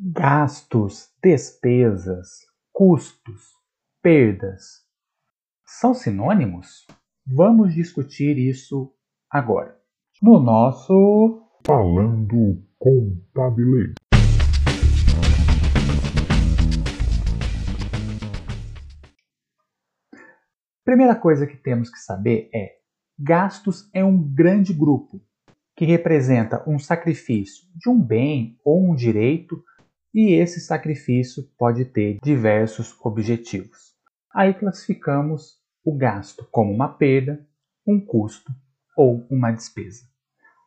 Gastos, despesas, custos, perdas são sinônimos? Vamos discutir isso agora. No nosso Falando Contabilês. Primeira coisa que temos que saber é: gastos é um grande grupo que representa um sacrifício de um bem ou um direito e esse sacrifício pode ter diversos objetivos. Aí classificamos o gasto como uma perda, um custo ou uma despesa.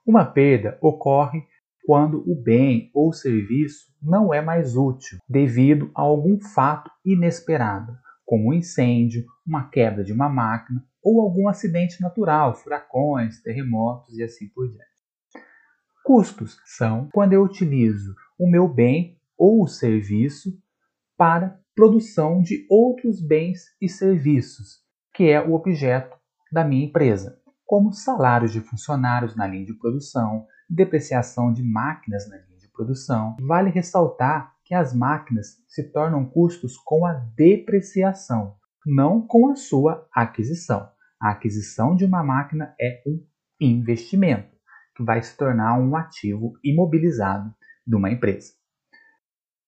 Uma perda ocorre quando o bem ou serviço não é mais útil devido a algum fato inesperado, como um incêndio, uma quebra de uma máquina ou algum acidente natural, furacões, terremotos e assim por diante. Custos são quando eu utilizo o meu bem ou serviço para produção de outros bens e serviços, que é o objeto da minha empresa, como salários de funcionários na linha de produção, depreciação de máquinas na linha de produção. Vale ressaltar que as máquinas se tornam custos com a depreciação, não com a sua aquisição. A aquisição de uma máquina é um investimento, que vai se tornar um ativo imobilizado de uma empresa.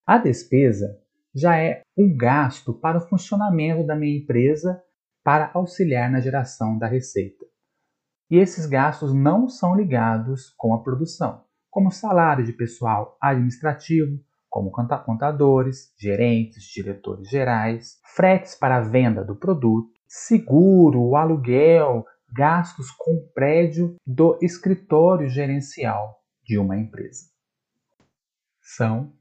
A despesa já é um gasto para o funcionamento da minha empresa para auxiliar na geração da receita. E esses gastos não são ligados com a produção, como salário de pessoal administrativo, como contadores, gerentes, diretores gerais, fretes para a venda do produto, seguro, aluguel, gastos com o prédio do escritório gerencial de uma empresa. São